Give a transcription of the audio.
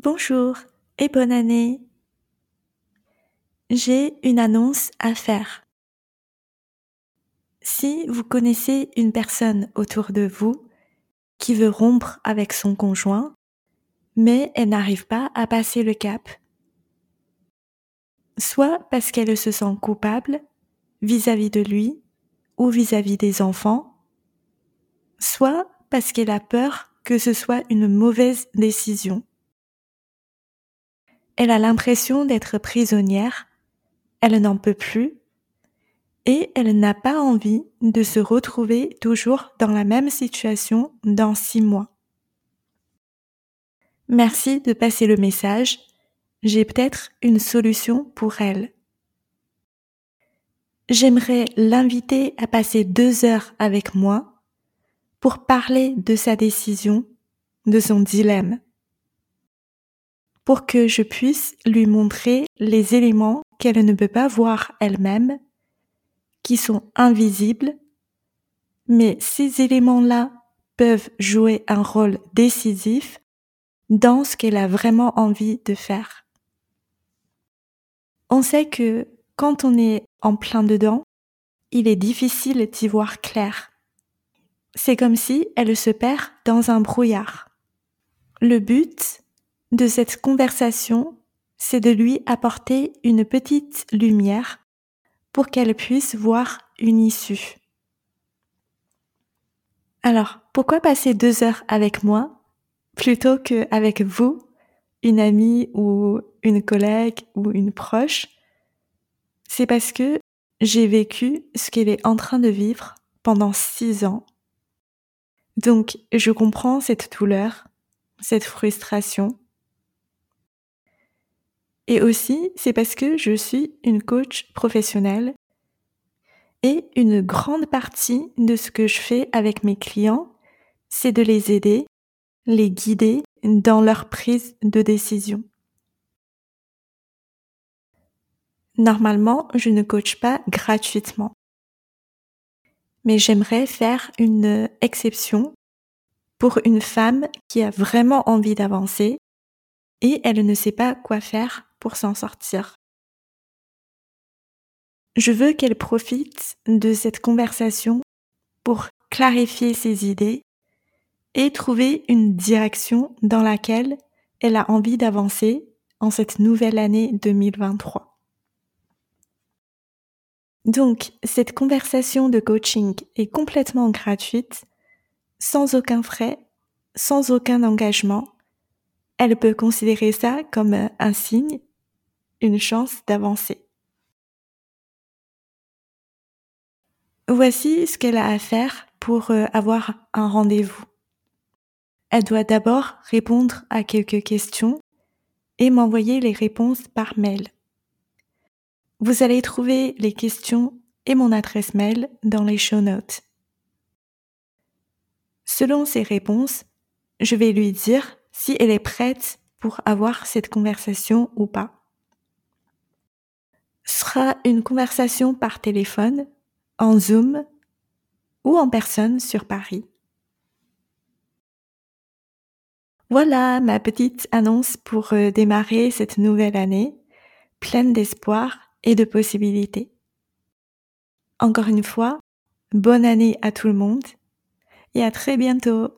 Bonjour et bonne année. J'ai une annonce à faire. Si vous connaissez une personne autour de vous qui veut rompre avec son conjoint, mais elle n'arrive pas à passer le cap, soit parce qu'elle se sent coupable vis-à-vis de lui ou vis-à-vis des enfants, soit parce qu'elle a peur que ce soit une mauvaise décision. Elle a l'impression d'être prisonnière, elle n'en peut plus, et elle n'a pas envie de se retrouver toujours dans la même situation dans six mois. Merci de passer le message, j'ai peut-être une solution pour elle. J'aimerais l'inviter à passer deux heures avec moi pour parler de sa décision, de son dilemme pour que je puisse lui montrer les éléments qu'elle ne peut pas voir elle-même, qui sont invisibles, mais ces éléments-là peuvent jouer un rôle décisif dans ce qu'elle a vraiment envie de faire. On sait que quand on est en plein dedans, il est difficile d'y voir clair. C'est comme si elle se perd dans un brouillard. Le but, de cette conversation, c'est de lui apporter une petite lumière pour qu'elle puisse voir une issue. Alors, pourquoi passer deux heures avec moi plutôt qu'avec vous, une amie ou une collègue ou une proche? C'est parce que j'ai vécu ce qu'elle est en train de vivre pendant six ans. Donc, je comprends cette douleur, cette frustration, et aussi, c'est parce que je suis une coach professionnelle et une grande partie de ce que je fais avec mes clients, c'est de les aider, les guider dans leur prise de décision. Normalement, je ne coach pas gratuitement. Mais j'aimerais faire une exception pour une femme qui a vraiment envie d'avancer et elle ne sait pas quoi faire pour s'en sortir. Je veux qu'elle profite de cette conversation pour clarifier ses idées et trouver une direction dans laquelle elle a envie d'avancer en cette nouvelle année 2023. Donc, cette conversation de coaching est complètement gratuite, sans aucun frais, sans aucun engagement. Elle peut considérer ça comme un signe une chance d'avancer. Voici ce qu'elle a à faire pour euh, avoir un rendez-vous. Elle doit d'abord répondre à quelques questions et m'envoyer les réponses par mail. Vous allez trouver les questions et mon adresse mail dans les show notes. Selon ses réponses, je vais lui dire si elle est prête pour avoir cette conversation ou pas sera une conversation par téléphone, en Zoom ou en personne sur Paris. Voilà ma petite annonce pour euh, démarrer cette nouvelle année, pleine d'espoir et de possibilités. Encore une fois, bonne année à tout le monde et à très bientôt.